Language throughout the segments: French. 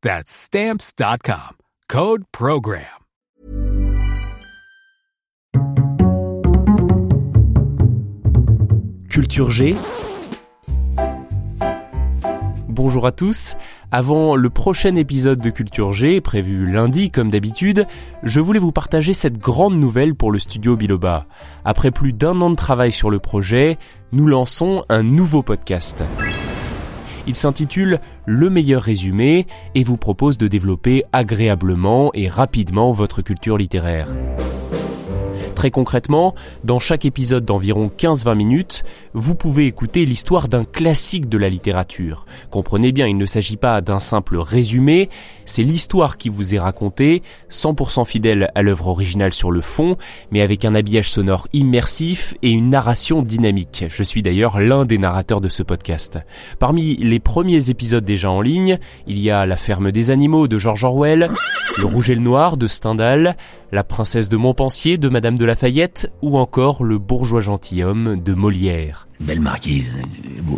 That's stamps.com. Code program. Culture G. Bonjour à tous. Avant le prochain épisode de Culture G, prévu lundi comme d'habitude, je voulais vous partager cette grande nouvelle pour le studio Biloba. Après plus d'un an de travail sur le projet, nous lançons un nouveau podcast. Il s'intitule Le meilleur résumé et vous propose de développer agréablement et rapidement votre culture littéraire. Très concrètement, dans chaque épisode d'environ 15-20 minutes, vous pouvez écouter l'histoire d'un classique de la littérature. Comprenez bien, il ne s'agit pas d'un simple résumé, c'est l'histoire qui vous est racontée, 100% fidèle à l'œuvre originale sur le fond, mais avec un habillage sonore immersif et une narration dynamique. Je suis d'ailleurs l'un des narrateurs de ce podcast. Parmi les premiers épisodes déjà en ligne, il y a La ferme des animaux de George Orwell, Le rouge et le noir de Stendhal, La princesse de Montpensier de Madame de Lafayette ou encore Le bourgeois gentilhomme de Molière. Belle marquise,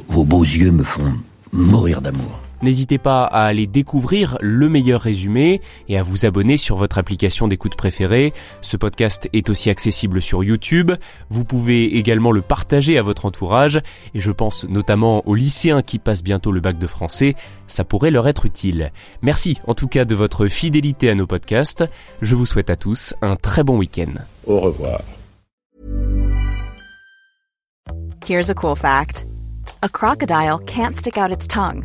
vos, beaux yeux me font mourir d'amour. N'hésitez pas à aller découvrir le meilleur résumé et à vous abonner sur votre application d'écoute préférée. Ce podcast est aussi accessible sur YouTube. Vous pouvez également le partager à votre entourage et je pense notamment aux lycéens qui passent bientôt le bac de français. Ça pourrait leur être utile. Merci en tout cas de votre fidélité à nos podcasts. Je vous souhaite à tous un très bon week-end. Au revoir. Here's a cool fact. A crocodile can't stick out its tongue.